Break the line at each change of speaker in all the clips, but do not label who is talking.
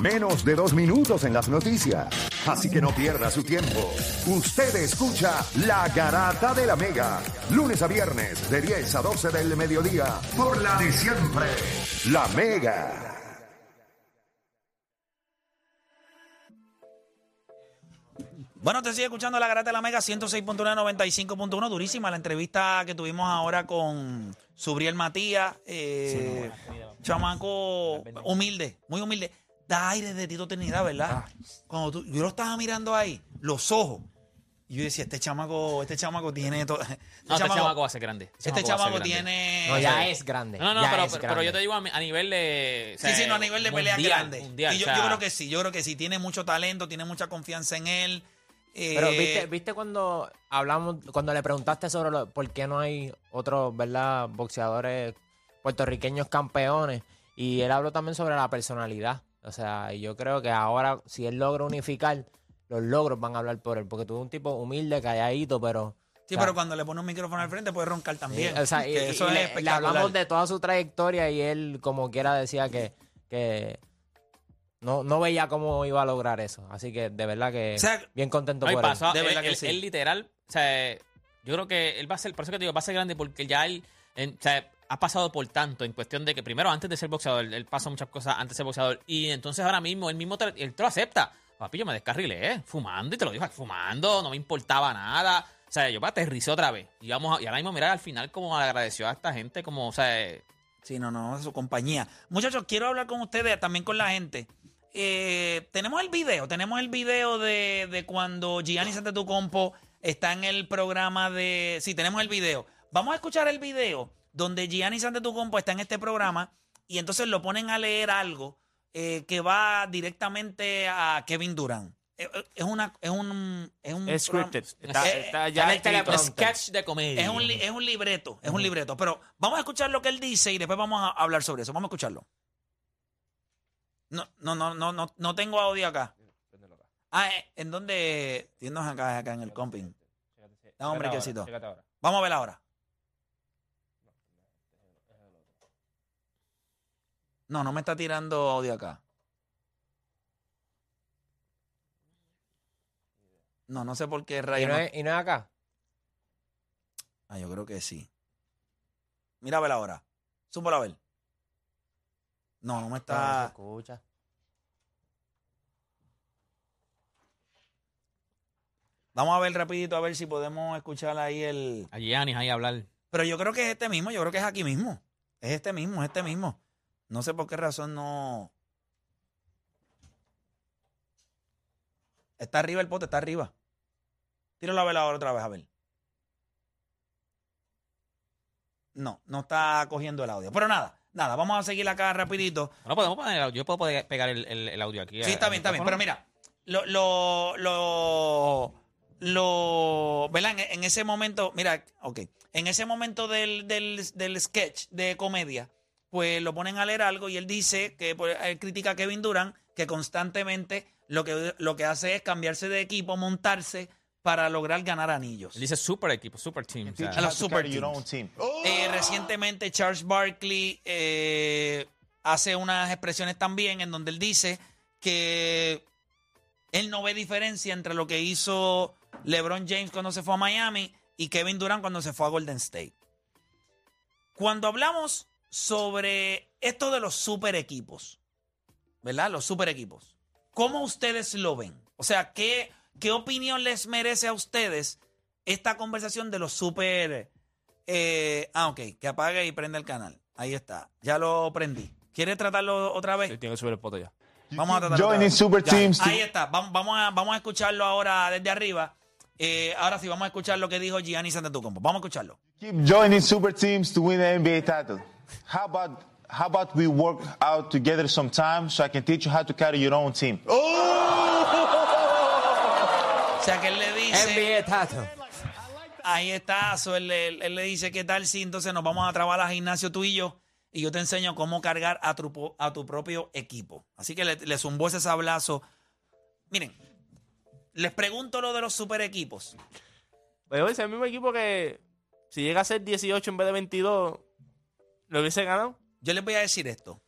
Menos de dos minutos en las noticias. Así que no pierda su tiempo. Usted escucha La Garata de la Mega. Lunes a viernes de 10 a 12 del mediodía. Por la de siempre. La Mega.
Bueno, te sigue escuchando la Garata de la Mega 106.1, 95.1. Durísima la entrevista que tuvimos ahora con Subriel Matías. eh, chamaco humilde, muy humilde. Da aire de Tito Trinidad, ¿verdad? Cuando tú- yo lo estaba mirando ahí, los ojos. Y yo decía, este chamaco, este chamaco tiene todo. Este,
No, este chamaco va a ser grande.
este chamaco tiene.
No, ya es grande.
No, no, pero, pero, yo te digo a, mi- a nivel de. o
Sí,
sea,
sí, no, a nivel de pelea
mundial,
grande.
mundial,
y yo,
o sea,
yo creo que sí, yo creo que sí. Tiene mucho talento, tiene mucha confianza en él. Eh,
Pero viste, viste cuando hablamos, cuando le preguntaste sobre lo- por qué no hay otros, ¿verdad? Boxeadores puertorriqueños campeones. Y él habló también sobre la personalidad. O sea, y yo creo que ahora, si él logra unificar, los logros van a hablar por él. Porque tú eres un tipo humilde, calladito, pero.
Sí,
o sea,
pero cuando le pone un micrófono al frente puede roncar también.
o sea, y-
eso
y
es
le- le,
espectacular.
hablamos de toda su trayectoria y él, como quiera, decía que, que no, no veía cómo iba a lograr eso. Así que de verdad que
O sea,
bien contento
No,
por él.
pasó,
De
él,
verdad que
él-
sí.
él literal, o sea, yo creo que él va a ser, por eso que te digo, va a ser grande porque ya él, en- o sea, ha pasado por tanto en cuestión de que primero antes de ser boxeador, él, pasó muchas cosas antes de ser boxeador y entonces ahora mismo él mismo él te lo acepta. Papi, yo me descarrilé, ¿eh? fumando y te lo dijo, fumando, no me importaba nada. O sea, yo me aterricé otra vez. Y, vamos a- y ahora mismo mirar al final como agradeció a esta gente, como, o sea,
Sí, no, no, su compañía. Muchachos, quiero hablar con ustedes, también con la gente. Eh, tenemos el video, tenemos el video de, de cuando Gianni Santetocompo está en el programa de... Sí, tenemos el video. Vamos a escuchar el video donde Gianni Santetocompo está en este programa y entonces lo ponen a leer algo eh, que va directamente a Kevin Durant. Eh, eh, Es una... Es un... Es, un
Es scripted. Está, está ya
teleprompter.
sketch de comedia.
Es un, li- es un libreto, es un libreto. Pero vamos a escuchar lo que él dice y después vamos a hablar sobre eso. Vamos a escucharlo. No, no, no, no, no, no tengo audio acá. Ah, ¿en dónde? Tienes acá, acá en el comping. No, hombre, quesito. Vamos a ver ahora. No, no me está tirando audio acá. No, no sé por qué
¿Y
rayos.
no,
no-
es, y no es acá.
Ah, yo creo que sí. Mira a ver ahora. Súbalo a ver. No, no me
No, no se
está.
escucha.
Vamos a ver rapidito a ver si podemos escuchar ahí el.
A Giannis ahí hablar.
Pero yo creo que es este mismo, yo creo que es aquí mismo. Es este mismo, es este mismo. No sé por qué razón no. Está arriba el pote, está arriba. Tíralo a ver ahora otra vez, a ver. No, no está cogiendo el audio. Pero nada, nada, vamos a seguir acá rapidito.
Bueno, podemos poner el audio. Yo puedo poder pegar el, el- el audio aquí.
Sí, está bien, está bien. Pero mira, lo, lo, lo, lo, ¿verdad? En, en ese momento, mira, ok, en ese momento del, del, del sketch de comedia, pues lo ponen a leer algo y él dice que pues, él critica a Kevin Durant, que constantemente lo que, lo que hace es cambiarse de equipo, montarse para lograr ganar anillos.
Él dice super equipo, super team. o sea,
A los super teams. Eh, recientemente Charles Barkley eh, hace unas expresiones también en donde él dice que él no ve diferencia entre lo que hizo LeBron James cuando se fue a Miami y Kevin Durant cuando se fue a Golden State. Cuando hablamos sobre esto de los super equipos, ¿verdad? Los super equipos. ¿Cómo ustedes lo ven? O sea, ¿qué, qué opinión les merece a ustedes esta conversación de los super... eh, ah, ok, que apague y prenda el canal. Ahí está, ya lo prendí. ¿Quiere tratarlo otra vez?
Sí, tiene que subir el ya.
Vamos a tratarlo.
Joining super
Ya,
teams
Ahí está, vamos, vamos, a, vamos a escucharlo ahora desde arriba. Eh, ahora sí, vamos a escuchar lo que dijo Gianni Santetocompo. Vamos a escucharlo.
Keep joining super teams to win the NBA title. How about how about we work out together sometime so I can teach you how to carry your own team?
O sea, que él le dice...
NBA Tato.
Ahí está, so, él, él- él le dice, ¿qué tal si entonces nos vamos a trabajar al gimnasio tú y yo? Y yo te enseño cómo cargar a tu, a tu propio equipo. Así que le, le zumbó ese sablazo. Miren, les pregunto lo de los super equipos.
Pero es el mismo equipo que si llega a ser 18 en vez de 22, lo hubiese ganado.
Yo les voy a decir esto.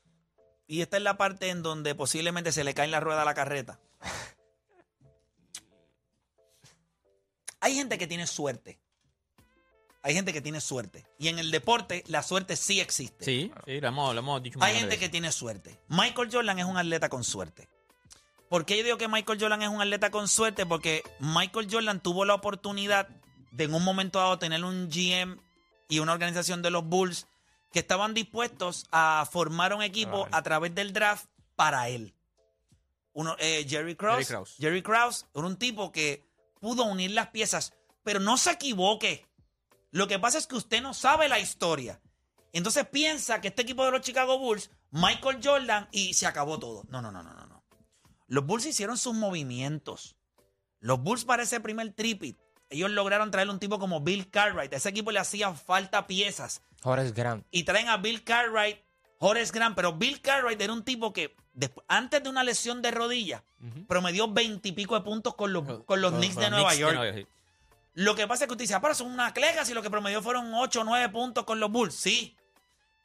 Y esta es la parte en donde posiblemente se le cae en la rueda a la carreta. Hay gente que tiene suerte. Hay gente que tiene suerte. Y en el deporte, la suerte sí existe.
Sí, sí, lo hemos, lo hemos dicho
Hay gente que tiene suerte. Michael Jordan es un atleta con suerte. ¿Por qué yo digo que Michael Jordan es un atleta con suerte? Porque Michael Jordan tuvo la oportunidad de en un momento dado tener un GM y una organización de los Bulls que estaban dispuestos a formar un equipo a través del draft para él. Uno, eh, Jerry Krause.
Jerry Krause.
Jerry Krause era un tipo que pudo unir las piezas, pero no se equivoque. Lo que pasa es que usted no sabe la historia. Entonces piensa que este equipo de los Chicago Bulls, Michael Jordan, y se acabó todo. No, no, no, no, no. no. Los Bulls hicieron sus movimientos. Los Bulls para ese primer tripit, ellos lograron traerle un tipo como Bill Cartwright. A ese equipo le hacían falta piezas.
Horace Grant.
Y traen a Bill Cartwright, Horace Grant. Pero Bill Cartwright era un tipo que despu- antes de una lesión de rodilla promedió veintipico de puntos con los, con los Knicks de Nueva
Knicks
York. Lo que pasa es que usted dice, ah, pero son una clega si lo que promedió fueron 8 o 9 puntos con los Bulls. Sí,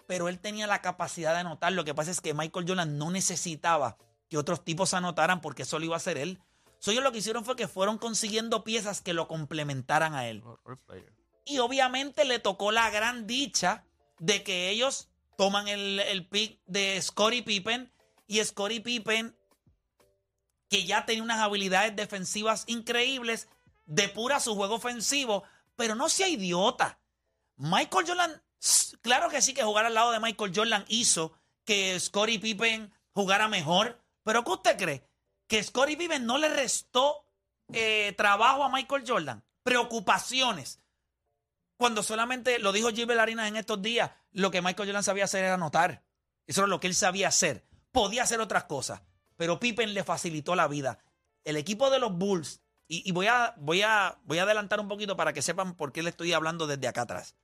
pero él tenía la capacidad de anotar. Lo que pasa es que Michael Jordan no necesitaba que otros tipos anotaran porque eso lo iba a hacer él. So, ellos lo que hicieron fue que fueron consiguiendo piezas que lo complementaran a él.
Player.
Y obviamente le tocó la gran dicha de que ellos toman el, el pick de Scottie Pippen y Scottie Pippen, que ya tenía unas habilidades defensivas increíbles, depura su juego ofensivo, pero no sea idiota. Michael Jordan, claro que sí que jugar al lado de Michael Jordan hizo que Scottie Pippen jugara mejor, pero ¿qué usted cree? Que Scottie Pippen no le restó eh, trabajo a Michael Jordan, preocupaciones. Cuando solamente, lo dijo Gilbert Arenas en estos días, lo que Michael Jordan sabía hacer era anotar. Eso era lo que él sabía hacer. Podía hacer otras cosas, pero Pippen le facilitó la vida. El equipo de los Bulls, y, y voy, a, voy, a, voy a adelantar un poquito para que sepan por qué le estoy hablando desde acá atrás.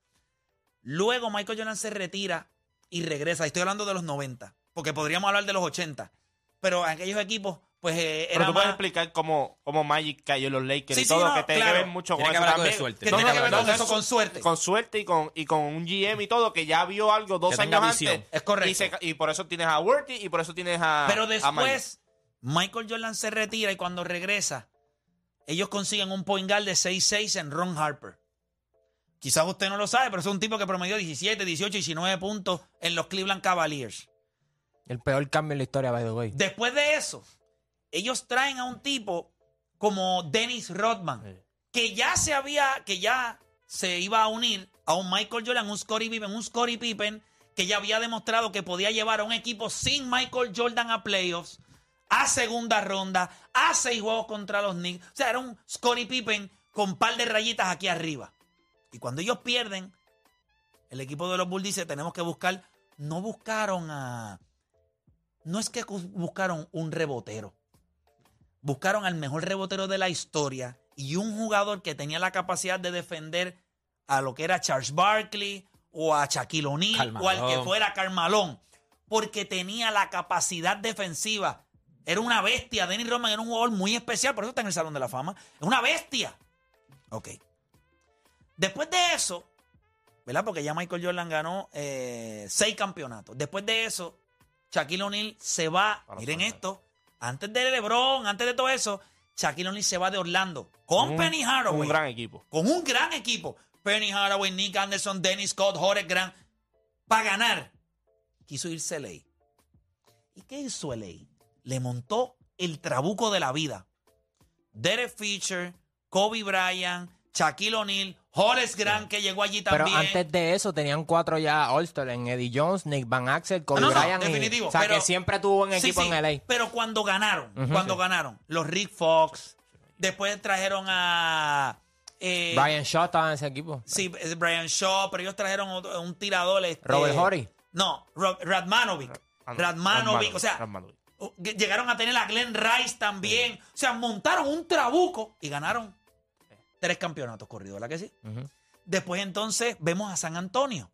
Luego Michael Jordan se retira y regresa. Estoy hablando de los 90, porque podríamos hablar de los 80. Pero aquellos equipos, pues eh,
Pero tú puedes
más-
explicar cómo, cómo Magic cayó en los Lakers
Sí,
y
sí,
todo,
no,
que tiene
claro.
que ver mucho con eso
de suerte.
que
No,
tiene
no,
que ver con eso con suerte.
Con suerte y con, y con un GM y todo, que ya vio algo dos
Que
años
visión.
antes.
Es correcto.
Y, se- y por eso tienes a Worthy y por eso tienes a.
Pero
a Magic.
después, Michael Jordan se retira y cuando regresa, ellos consiguen un point guard de 6'6 en Ron Harper. Quizás usted no lo sabe, pero es un tipo que promedió 17, 18, 19 puntos en los Cleveland Cavaliers.
El peor cambio en la historia, by the way.
Después de eso, ellos traen a un tipo como Dennis Rodman,
Sí.
que ya se había, que ya se iba a unir a un Michael Jordan, un Scottie Pippen, un Scottie Pippen, que ya había demostrado que podía llevar a un equipo sin Michael Jordan a playoffs, a segunda ronda, a seis juegos contra los Knicks. O sea, era un Scottie Pippen con un par de rayitas aquí arriba. Y cuando ellos pierden, el equipo de los Bulls dice, tenemos que buscar, no buscaron a... No es que buscaron un rebotero. Buscaron al mejor rebotero de la historia y un jugador que tenía la capacidad de defender a lo que era Charles Barkley o a Shaquille O'Neal o al que fuera Carmalón. Porque tenía la capacidad defensiva. Era una bestia. Dennis Rodman era un jugador muy especial, por eso está en el Salón de la Fama. Es una bestia. Ok. Después de eso, ¿verdad? Porque ya Michael Jordan ganó eh, seis campeonatos. Después de eso, Shaquille O'Neal se va.
Para
miren esto. Antes de LeBron, antes de todo eso, Shaquille O'Neal se va de Orlando con
Un-
Penny Hardaway.
Un gran equipo.
Con un gran equipo. Penny Hardaway, Nick Anderson, Dennis Scott, Horace Grant. Para ganar, quiso irse LA. ¿Y qué hizo LA? Le montó el trabuco de la vida. Derek Fisher, Kobe Bryant, Shaquille O'Neal, Horace Grant, que llegó allí
Pero
también.
antes de eso tenían cuatro ya All-Star en Eddie Jones, Nick Van Axel, Kobe
Ah, no, no,
Bryant. y-
definitivo,
o sea,
pero-
que siempre tuvo un
Sí,
equipo
sí,
en LA.
Pero cuando ganaron, cuando
Sí.
ganaron, los Rick Fox, después trajeron a... eh,
Brian Shaw estaba en ese equipo.
Sí, es Brian Shaw, pero ellos trajeron otro- un tirador. Este,
Robert Horry.
No, Ro- Radmanovic.
No,
Radmanovic, o sea,
Radmanovic.
llegaron a tener a Glenn Rice también. O sea, montaron un trabuco y ganaron tres campeonatos corridos, ¿verdad que sí? Después entonces vemos a San Antonio.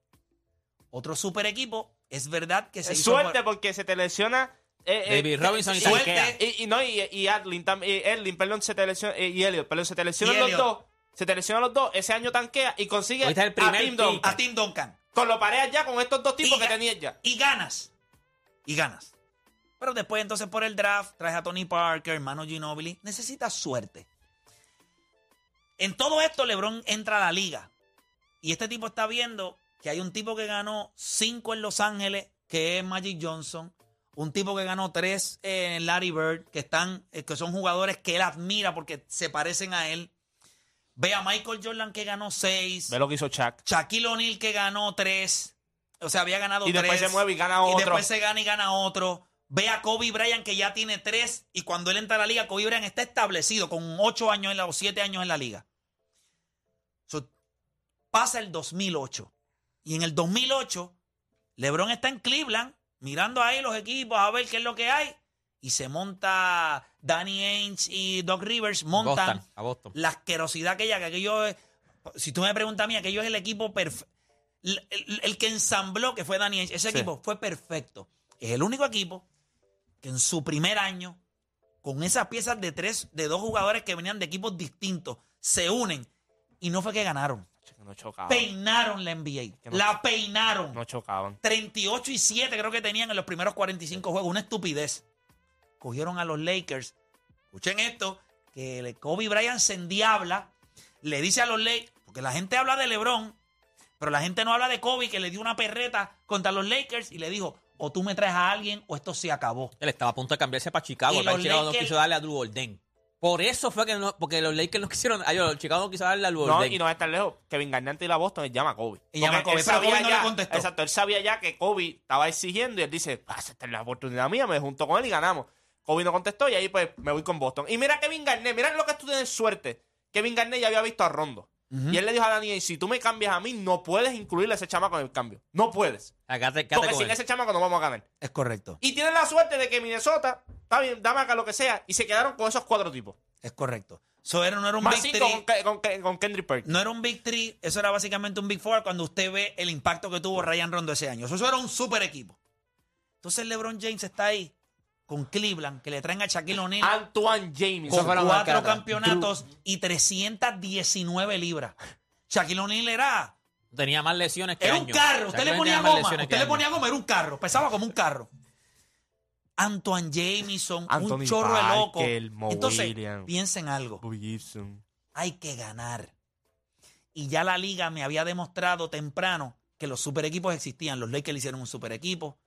Otro super equipo. Es verdad que se
Es
hizo
suerte
por-
porque se te lesiona. eh, eh,
David Robinson y
suerte.
Y, y no, y, y Adlin, tam- y Erling, perdón, se te lesiona, eh, y Elliot, perdón, se te lesionan
Y
los
Elliot.
dos. Se te lesionan los dos. Ese año tanquea y consigue
Ahorita el
a
primer
Tim. Duncan.
a Tim Duncan.
Con lo pareas ya con estos dos tipos
Y
que
ga-
tenías ya.
Y ganas. Y ganas. Pero después entonces por el draft traes a Tony Parker, hermano Ginobili. Necesitas suerte. En todo esto LeBron entra a la liga. Y este tipo está viendo que hay un tipo que ganó cinco en Los Ángeles, que es Magic Johnson. Un tipo que ganó tres en Larry Bird, que, están, eh, que son jugadores que él admira porque se parecen a él. Ve a Michael Jordan que ganó seis.
Ve lo que hizo Chuck.
Shaquille O'Neal que ganó tres. O sea, había ganado
Y
tres.
después se mueve y gana
Y
otro.
después se gana y gana otro. Ve a Kobe Bryant que ya tiene tres. Y cuando él entra a la liga, Kobe Bryant está establecido con ocho años en la, o siete años en la liga. Pasa el 2008. Y en el 2008, LeBron está en Cleveland, mirando ahí los equipos a ver qué es lo que hay. Y se monta Danny Ainge y Doc Rivers, montan
Boston, a Boston.
la asquerosidad que ella, que aquello es, si tú me preguntas a mí, aquello es el equipo perfecto. El, el- el que ensambló, que fue Danny Ainge, ese
Sí.
equipo fue perfecto. Es el único equipo que en su primer año, con esas piezas de tres, de dos jugadores que venían de equipos distintos, se unen. Y no fue que ganaron.
No chocaban.
Peinaron la NBA.
que no-
la peinaron.
No chocaban.
38 y 7 creo que tenían en los primeros 45 juegos. Una estupidez. Cogieron a los Lakers. Escuchen esto, que le- Kobe Bryant se endiabla, le dice a los Lakers, porque la gente habla de LeBron, pero la gente no habla de Kobe, que le dio una perreta contra los Lakers y le dijo, o tú me traes a alguien o esto se acabó.
Él estaba a punto de cambiarse para Chicago.
Y
pero
los
Chicago no
Lakers-
quiso darle a Drew Golden. Por eso fue que no, porque los Lakers no quisieron, ay, los Chicago quiso darle a Drew
No,
Golden.
y no va a estar lejos. Kevin Garnett y la Boston él llama a Kobe.
Y llama a Kobe,
él
pero
sabía
Kobe no le
ya-
contestó.
Exacto, él sabía ya que Kobe estaba exigiendo y él dice, ah, esta es la oportunidad mía, me junto con él y ganamos. Kobe no contestó y ahí pues me voy con Boston. Y mira Kevin Garnett, mira lo que tú tienes suerte. Kevin Garnett ya había visto a Rondo. Y él le dijo a Daniel, si tú me cambias a mí, no puedes incluirle a ese chamaco en el cambio. No puedes.
Acá te,
Porque sin ese chamaco no vamos a ganar.
Es correcto,
Y tienen la suerte de que Minnesota, está bien, dame acá lo que sea, y se quedaron con esos cuatro tipos.
es correcto. Eso era, no era un
Más
Big
cinco
Three.
con, Ke- con, Ke- con Kendrick Perkins.
No era un Big Three, eso era básicamente un Big Four cuando usted ve el impacto que tuvo Ryan Rondo ese año. Eso, eso era un super equipo. Entonces LeBron James está ahí con Cleveland, que le traen a Shaquille O'Neal
Antoine James.
con cuatro campeonatos y 319 libras. Shaquille O'Neal era,
Tenía más lesiones que
era un carro. Usted le ponía goma. Usted le ponía goma, era un carro. Pesaba como un carro. Antoine Jamison, un chorro de loco.
Mo
Entonces, piensen algo. Hay que ganar. Y ya la liga me había demostrado temprano que los super equipos existían. Los Lakers hicieron un super equipo.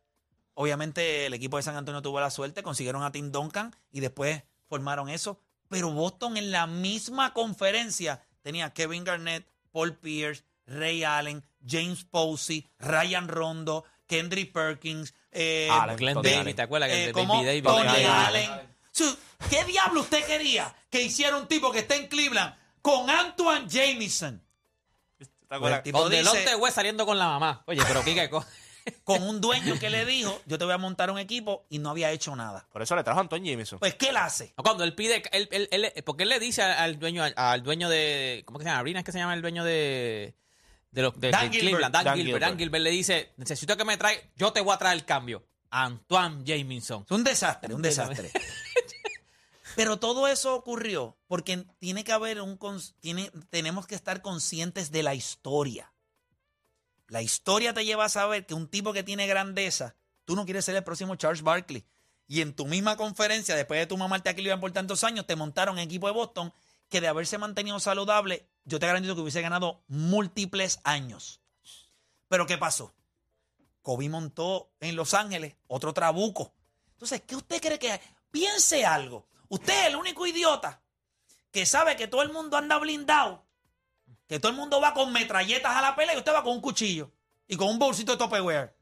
Obviamente el equipo de San Antonio tuvo la suerte, consiguieron a Tim Duncan y después formaron eso. Pero Boston en la misma conferencia tenía Kevin Garnett, Paul Pierce, Ray Allen, James Posey, Ryan Rondo, Kendrick Perkins, eh,
Glenn Davis,
Allen.
¿te acuerdas?
Eh, Allen. ¿Qué diablo usted quería que hiciera un tipo que esté en Cleveland con Antoine Jamison?
¿Te
Pues
acuerdas?
el tipo
Con
dice,
West saliendo con la mamá. Oye, pero co-
con un dueño que le dijo, yo te voy a montar un equipo y no había hecho nada.
Por eso le trajo a Antoine Jameson.
Pues, ¿qué él hace?
cuando él pide, él, él- él- porque él le dice al, dueño, al, al dueño de, ¿cómo que se llama? Abrina es que se llama el dueño de, de los de,
Dan
de
Gilbert.
Cleveland, Dan,
Dan
Gilbert.
Gilbert.
Dan Gilbert le dice, necesito que me trae, yo te voy a traer el cambio. Antoine Jamison.
Es un desastre, un desastre. Pero todo eso ocurrió porque tiene que haber un tiene, tenemos que estar conscientes de la historia. La historia te lleva a saber que un tipo que tiene grandeza, tú no quieres ser el próximo Charles Barkley. Y en tu misma conferencia, después de tu mamarte a Cleveland por tantos años, te montaron equipo de Boston que de haberse mantenido saludable, yo te garantizo que hubiese ganado múltiples años. Pero ¿qué pasó? Kobe montó en Los Ángeles otro trabuco. Entonces, ¿qué usted cree que hay? Piense algo. Usted es el único idiota que sabe que todo el mundo anda blindado, que todo el mundo va con metralletas a la pelea y usted va con un cuchillo y con un bolsito de Tupperware.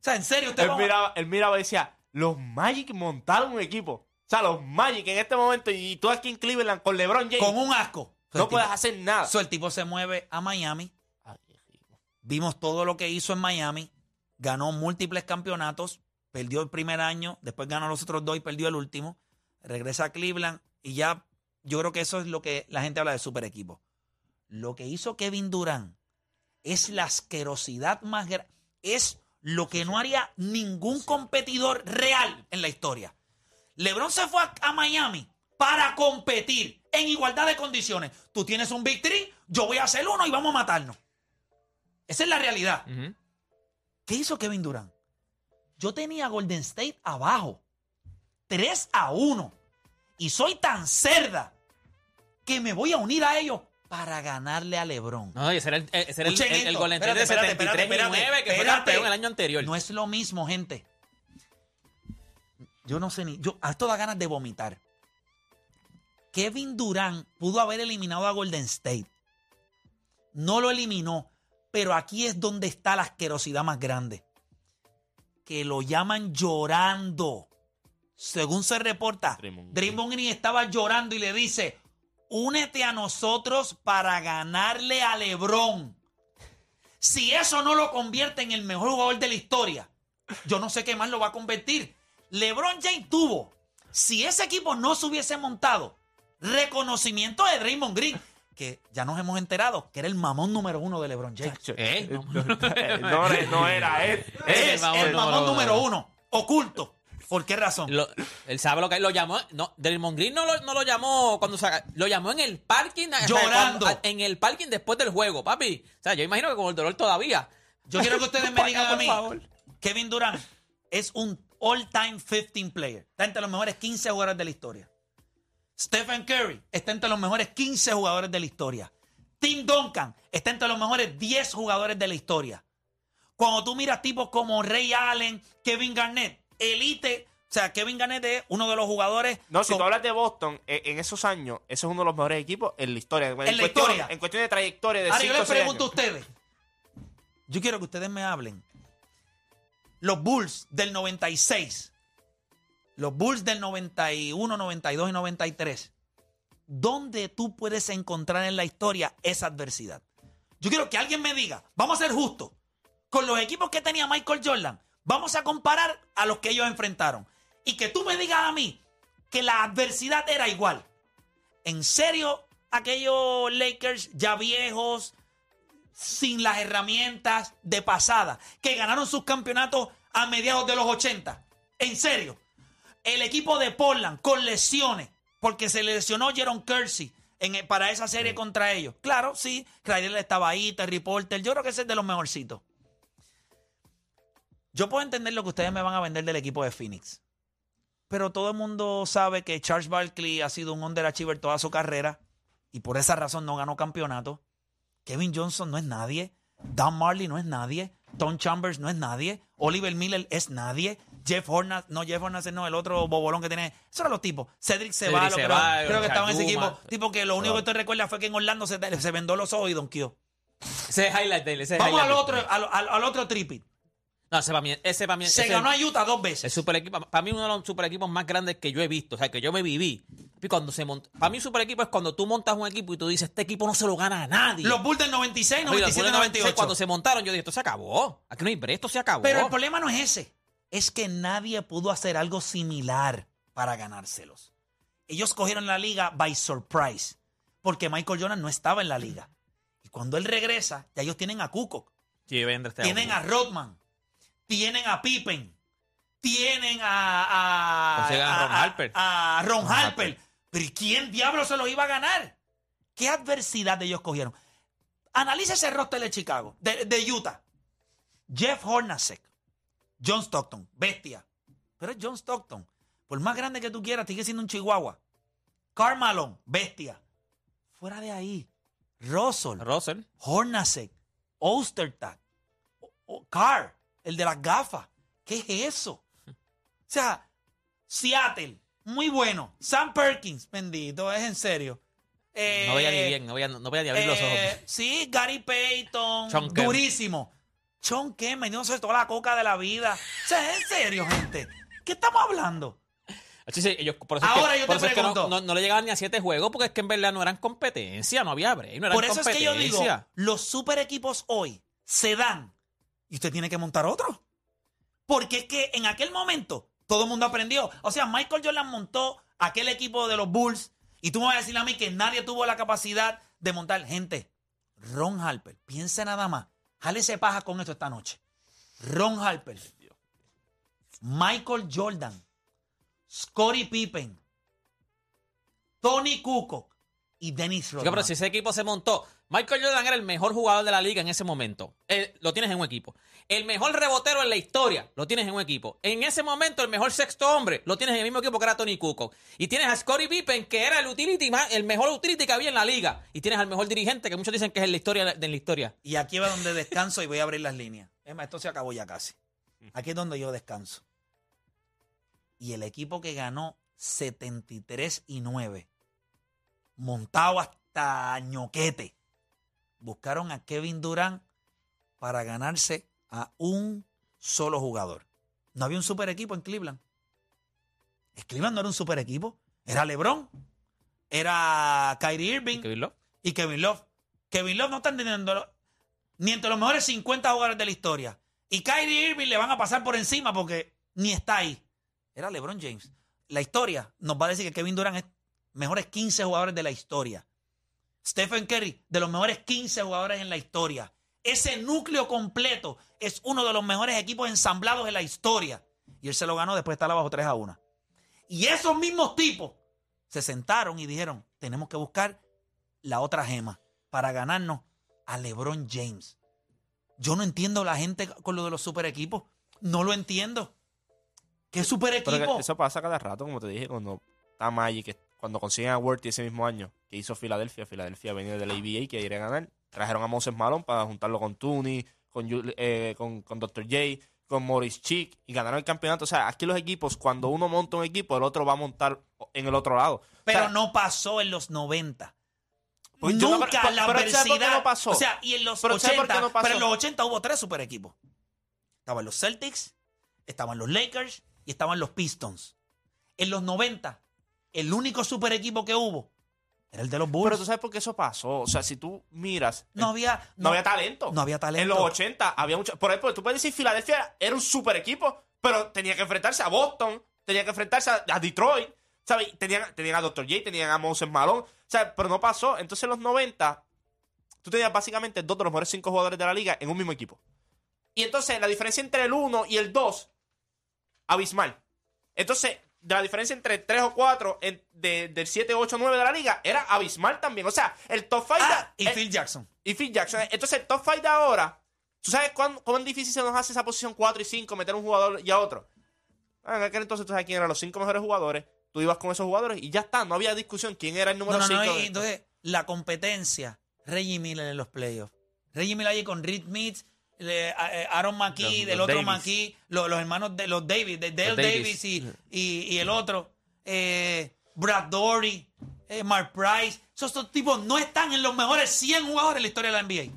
O sea, en serio, usted
Él
va...
miraba, él miraba y decía, los Magic montaron un equipo. O sea, los Magic en este momento y tú aquí en Cleveland con LeBron James,
con un asco. So,
no puedes
tipo-
hacer nada.
so, el tipo se mueve a Miami. Vimos todo lo que hizo en Miami. Ganó múltiples campeonatos. Perdió el primer año. Después ganó los otros dos y perdió el último. Regresa a Cleveland. Y ya yo creo que eso es lo que la gente habla de super equipo. Lo que hizo Kevin Durant es la asquerosidad más grande. Es lo que no haría ningún competidor real en la historia. LeBron se fue a, a Miami para competir en igualdad de condiciones. Tú tienes un Big Three, yo voy a hacer uno y vamos a matarnos. Esa es la realidad. ¿Qué hizo Kevin Durant? Yo tenía Golden State abajo. 3 a 1. Y soy tan cerda que me voy a unir a ellos para ganarle a LeBron.
No, ese era el, ese era el, el, el. Golden State de
Espérate,
73
espérate,
y 9, que fue
espérate.
campeón el año anterior.
No es lo mismo, gente. Yo no sé ni. Yo, a esto da ganas de vomitar. Kevin Durant pudo haber eliminado a Golden State. No lo eliminó. Pero aquí es donde está la asquerosidad más grande. Que lo llaman llorando. Según se reporta,
Draymond Green.
Draymond Green estaba llorando y le dice: Únete a nosotros para ganarle a LeBron. Si eso no lo convierte en el mejor jugador de la historia, yo no sé qué más lo va a convertir. LeBron James tuvo, si ese equipo no se hubiese montado, reconocimiento de Draymond Green, que ya nos hemos enterado que era el mamón número uno de LeBron James.
¿Eh?
no, no, no era él.
Es
mamón
el mamón
número
número
uno.
oculto. ¿Por qué razón?
Lo- él sabe lo que él lo llamó. No, Draymond Green no lo, no lo llamó cuando saca, lo llamó en el parking. o sea,
Llorando.
cuando- en el parking después del juego, papi. O sea, yo imagino que con el dolor todavía.
Yo quiero que ustedes me digan a mí,
favor.
Kevin Durant es un all-time 15 player. Está entre los mejores 15 jugadores de la historia. Stephen Curry está entre los mejores 15 jugadores de la historia. Tim Duncan está entre los mejores 10 jugadores de la historia. Cuando tú miras tipos como Ray Allen, Kevin Garnett, elite, o sea, Kevin Garnett es uno de los jugadores...
No, si
con-
tú hablas de Boston, eh, en esos años, ese es uno de los mejores equipos en la historia. En,
la
cuestión,
historia.
En cuestión de trayectoria de
Ahora yo
5
les pregunto a ustedes. Yo quiero que ustedes me hablen. Los Bulls del 96. Los Bulls del 91, 92 y 93. ¿Dónde tú puedes encontrar en la historia esa adversidad? Yo quiero que alguien me diga, vamos a ser justos, con los equipos que tenía Michael Jordan, vamos a comparar a los que ellos enfrentaron. Y que tú me digas a mí que la adversidad era igual. ¿En serio aquellos Lakers ya viejos, sin las herramientas de pasada, que ganaron sus campeonatos a mediados de los 80? ¿En serio? El equipo de Portland con lesiones, porque se lesionó Jaron Kersey en, para esa serie contra ellos. Claro, sí, Clyde estaba ahí, Terry Porter, yo creo que ese es de los mejorcitos. Yo puedo entender lo que ustedes me van a vender del equipo de Phoenix. Pero todo el mundo sabe que Charles Barkley ha sido un underachiever toda su carrera y por esa razón no ganó campeonato. Kevin Johnson no es nadie. Dan Marley no es nadie. Tom Chambers no es nadie. Oliver Miller es nadie. Jeff Hornacek, no, Jeff Hornacek no, el otro bobolón que tiene. Esos eran los tipos. Cedric Ceballos, creo,
Ceballos,
creo que estaba en ese equipo. Tipo que lo único que te recuerda fue que en Orlando se, se vendó los ojos y donkeó.
Ese es highlight de él. Ese
Vamos al
highlight
otro, al, al- al otro tripit.
No, ese para mí, ese para mí
Se
ese-
ganó a Utah dos veces.
El super equipo, para mí uno de los super equipos más grandes que yo he visto, o sea, que yo me viví. Y cuando se monta, para mí un super equipo es cuando tú montas un equipo y tú dices, este equipo no se lo gana a nadie.
Los Bulls del 96,
Oye, los
97,
Bulls del 96,
98.
Cuando se montaron, yo dije, esto se acabó. Aquí no hay esto se acabó.
Pero el problema no es ese. Es que nadie pudo hacer algo similar para ganárselos. Ellos cogieron la liga by surprise. Porque Michael Jordan no estaba en la liga. Y cuando él regresa, ya ellos tienen a Kukoc,
Sí, este
tienen a. Rodman, tienen a Pippen, tienen a, a,
Ron
a-
Harper.
a Ron
Ron
Harper.
Harper.
Pero ¿y quién diablo se los iba a ganar? ¿Qué adversidad ellos cogieron? Analiza ese roster de Chicago, de, de Utah. Jeff Hornacek, John Stockton, bestia. Pero es John Stockton. Por más grande que tú quieras, sigue siendo un chihuahua. Karl Malone, bestia. Fuera de ahí. Russell,
Russell.
Hornacek, Ostertag, Carr, el de las gafas. ¿Qué es eso? O sea, Seattle, muy bueno. Sam Perkins, bendito, es en serio. Eh,
No veía ni bien, no veía, no veía ni abrir los
eh,
ojos.
Sí, Gary Payton, durísimo. Sean Kemp, metiéndose toda la coca de la vida. O sea, es en serio, gente. ¿Qué estamos hablando?
Sí, sí, ellos- por eso es que-
Ahora yo
por
te
eso es que no-
pregunto.
no, no le llegaban ni a siete juegos porque es que en verdad no eran competencia, no había break, no eran
Por eso es que yo digo, los super equipos hoy se dan y usted tiene que montar otro. Porque es que en aquel momento todo el mundo aprendió. O sea, Michael Jordan montó aquel equipo de los Bulls y tú me vas a decir a mí que nadie tuvo la capacidad de montar. Gente, Ron Harper, piense nada más. Jálese paja con esto esta noche. Ron Harper, Michael Jordan, Scottie Pippen, Tony Kukoc y Dennis Rodman.
pero si ese equipo se montó, Michael Jordan era el mejor jugador de la liga en ese momento. Eh, lo tienes en un equipo. El mejor rebotero en la historia, lo tienes en un equipo. En ese momento, el mejor sexto hombre, lo tienes en el mismo equipo que era Tony Kukoc. Y tienes a Scottie Pippen, que era el utility más- el mejor utility que había en la liga. Y tienes al mejor dirigente, que muchos dicen que es en la historia de la historia.
Y aquí va donde descanso y voy a abrir las líneas. Es más, esto se acabó ya casi. Aquí es donde yo descanso. Y el equipo que ganó 73 y 9, montado hasta ñoquete, buscaron a Kevin Durant para ganarse a un solo jugador. No había un super equipo en Cleveland. El Cleveland no era un super equipo. Era LeBron, era Kyrie Irving,
Kevin Love.
y Kevin Love. Kevin Love no está teniendo ni entre los mejores 50 jugadores de la historia. Y Kyrie Irving le van a pasar por encima porque ni está ahí. Era LeBron James. La historia nos va a decir que Kevin Durant es mejores 15 jugadores de la historia. Stephen Curry, de los mejores 15 jugadores en la historia. Ese núcleo completo es uno de los mejores equipos ensamblados en la historia. Y él se lo ganó después de estar abajo 3 a 1. Y esos mismos tipos se sentaron y dijeron, tenemos que buscar la otra gema para ganarnos a LeBron James. Yo no entiendo la gente con lo de los super equipos. No lo entiendo. ¿Qué super equipo?
eso pasa cada rato, como te dije, cuando está Magic, cuando consiguen a Worthy ese mismo año, que hizo Filadelfia, Filadelfia venía del ABA y quería ganar, trajeron a Moses Malone para juntarlo con Tooney, con, eh, con, con Dr. J, con Morris Chick y ganaron el campeonato. O sea, aquí los equipos, cuando uno monta un equipo, el otro va a montar en el otro lado.
Pero
O sea,
no pasó en los 90.
Pues no-
Nunca
pero-
la
pero ¿sabes por qué
adversidad.
no pasó?
O sea, y en los
Pero ¿sabes por
80.
qué no pasó?
pero en los 80 hubo tres super equipos. Estaban los Celtics, estaban los Lakers y estaban los Pistons. En los 90, el único super equipo que hubo era el de los Bulls.
Pero tú sabes por qué eso pasó. O sea, si tú miras.
no había,
No, había talento.
No había talento.
En los 80 había mucho. Por ejemplo, tú puedes decir Filadelfia era un super equipo, pero tenía que enfrentarse a Boston, tenía que enfrentarse a, a Detroit, ¿sabes? Tenían, tenían a Dr. J, tenían a Moses Malone, ¿sabes? Pero no pasó. Entonces en los 90, tú tenías básicamente dos de los mejores cinco jugadores de la liga en un mismo equipo. Y entonces la diferencia entre el 1 y el 2, abismal. Entonces, la diferencia entre el 3 o 4 en- de- del 7, 8, 9 de la liga era abismal también. O sea, el top 5
Ah, y Phil Jackson.
y Phil Jackson. Entonces, el top 5 de ahora, ¿tú sabes cuán, cuán difícil se nos hace esa posición 4 y 5, meter un jugador y a otro? Ah, En aquel entonces tú sabes quién eran los 5 mejores jugadores, tú ibas con esos jugadores y ya está, no había discusión quién era el número
No, no,
5.
no. y entonces, la competencia, Reggie Miller en los playoffs. Reggie Miller allí con Reed Meets, le- eh, Aaron McKee,
Los-
del
los
otro
Davis.
McKee, los, los hermanos de los Davis, de Dale
Los
Davis,
Davis.
y, y- y el otro, eh, Brad Dory, eh, Mark Price. Esos tipos no están en los mejores 100 jugadores de la historia de la NBA.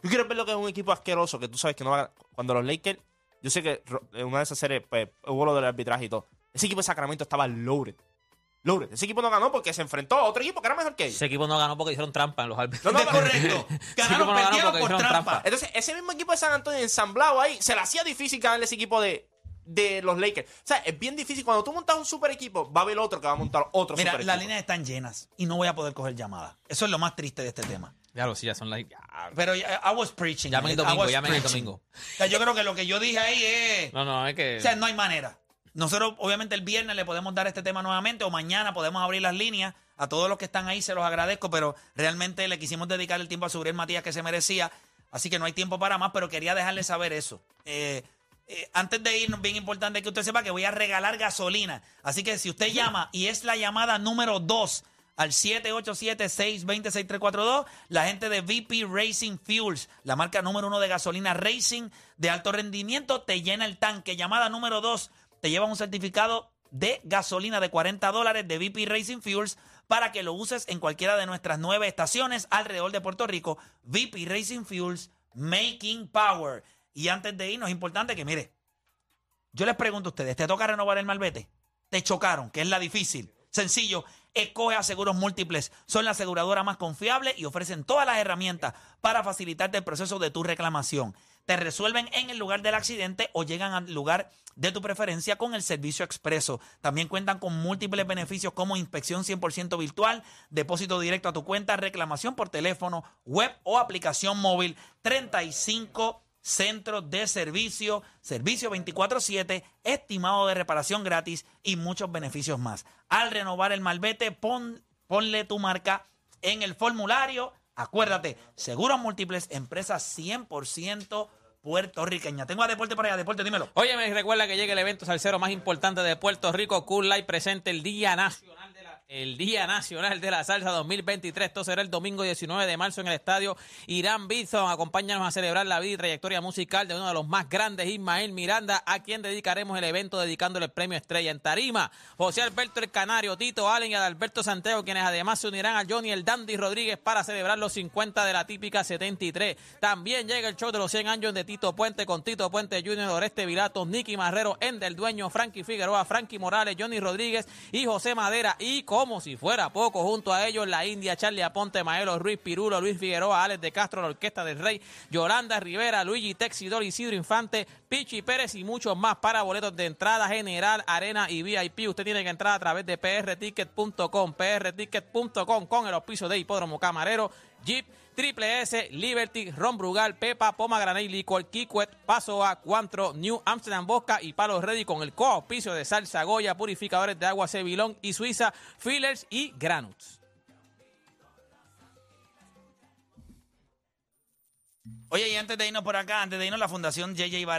¿Tú quieres ver lo que es un equipo asqueroso que tú sabes que no va a Cuando los Lakers, yo sé que en una de esas series pues, hubo lo del arbitraje y todo. Ese equipo de Sacramento estaba loaded. Loaded. Ese equipo no ganó porque se enfrentó a otro equipo que era mejor que ellos.
Ese equipo no ganó porque hicieron trampa en los árbitros.
No, no,
Es correcto. Ganaron,
no
perdieron por trampa.
trampa.
Entonces, ese mismo equipo de San Antonio ensamblado ahí, se le hacía difícil ganarle ese equipo de, de los Lakers. O sea, es bien difícil. Cuando tú montas un super equipo, va a haber otro que va a montar otro
Mira,
super
las
equipo.
líneas están llenas y no voy a poder coger llamadas. Eso es lo más triste de este tema.
Ya lo sí, ya son las.
Pero ya- I was preaching.
Llamen el domingo, llamen el domingo.
O sea, yo creo que lo que yo dije ahí es...
No, no, es que.
O sea, no hay manera. Nosotros, obviamente, el viernes le podemos dar este tema nuevamente o mañana podemos abrir las líneas. A todos los que están ahí se los agradezco, pero realmente le quisimos dedicar el tiempo a Subriel Matías que se merecía. Así que no hay tiempo para más, pero quería dejarle saber eso. Eh, eh, antes de irnos, bien importante que usted sepa que voy a regalar gasolina. Así que si usted llama y es la llamada número 2 al 787-620-6342, la gente de VP Racing Fuels, la marca número uno de gasolina Racing de alto rendimiento, te llena el tanque. Llamada número 2, te lleva un certificado de gasolina de 40 dólares de VP Racing Fuels para que lo uses en cualquiera de nuestras nueve estaciones alrededor de Puerto Rico. VP Racing Fuels, Making Power. Y antes de irnos, es importante que, mire, yo les pregunto a ustedes, ¿te toca renovar el malvete? ¿Te chocaron? Que es la difícil. Sencillo, escoge a Seguros Múltiples. Son la aseguradora más confiable y ofrecen todas las herramientas para facilitarte el proceso de tu reclamación. Te resuelven en el lugar del accidente o llegan al lugar de tu preferencia con el servicio expreso. También cuentan con múltiples beneficios como inspección 100% virtual, depósito directo a tu cuenta, reclamación por teléfono, web o aplicación móvil. 35 centros de servicio, servicio 24/7, estimado de reparación gratis y muchos beneficios más. Al renovar el malvete, pon ponle tu marca en el formulario. Acuérdate, seguros múltiples, empresa 100% puertorriqueña. Tengo a Deporte para allá, Deporte, dímelo.
Oye, me recuerda que llega el evento salsero más importante de Puerto Rico, Cool Life presente el Día Nacional el Día Nacional de la Salsa 2023. Esto será el domingo 19 de marzo en el estadio Irán Bison. Acompáñanos a celebrar la vida y trayectoria musical de uno de los más grandes, Ismael Miranda, a quien dedicaremos el evento dedicándole el premio estrella en Tarima. José Alberto el Canario, Tito Allen y Adalberto Santiago, quienes además se unirán a Johnny el Dandy Rodríguez para celebrar los 50 de la típica 73. También llega el show de los 100 años de Tito Puente con Tito Puente Jr., Oreste Virato, Nicky Marrero, Endel Dueño, Frankie Figueroa, Frankie Morales, Johnny Rodríguez y José Madera. Y como si fuera poco, junto a ellos la India, Charlie Aponte, Maelo, Ruiz Pirulo, Luis Figueroa, Alex de Castro, la Orquesta del Rey, Yolanda Rivera, Luigi Texidor, Isidro Infante, Pichi Pérez y muchos más para boletos de entrada general, arena y VIP. Usted tiene que entrar a través de prticket.com, prticket.com con el auspicio de Hipódromo Camarero, Jeep, Triple S, Liberty, Ron Brugal, Pepa, Poma Granay, Licor, Kikwet, Paso A, Cuantro, New Amsterdam Bosca y Palos Ready con el co-auspicio de Salsa Goya, Purificadores de Agua Cebilón y Suiza, Fillers y Granuts.
Oye, y antes de irnos por acá, antes de irnos, la Fundación JJ Bar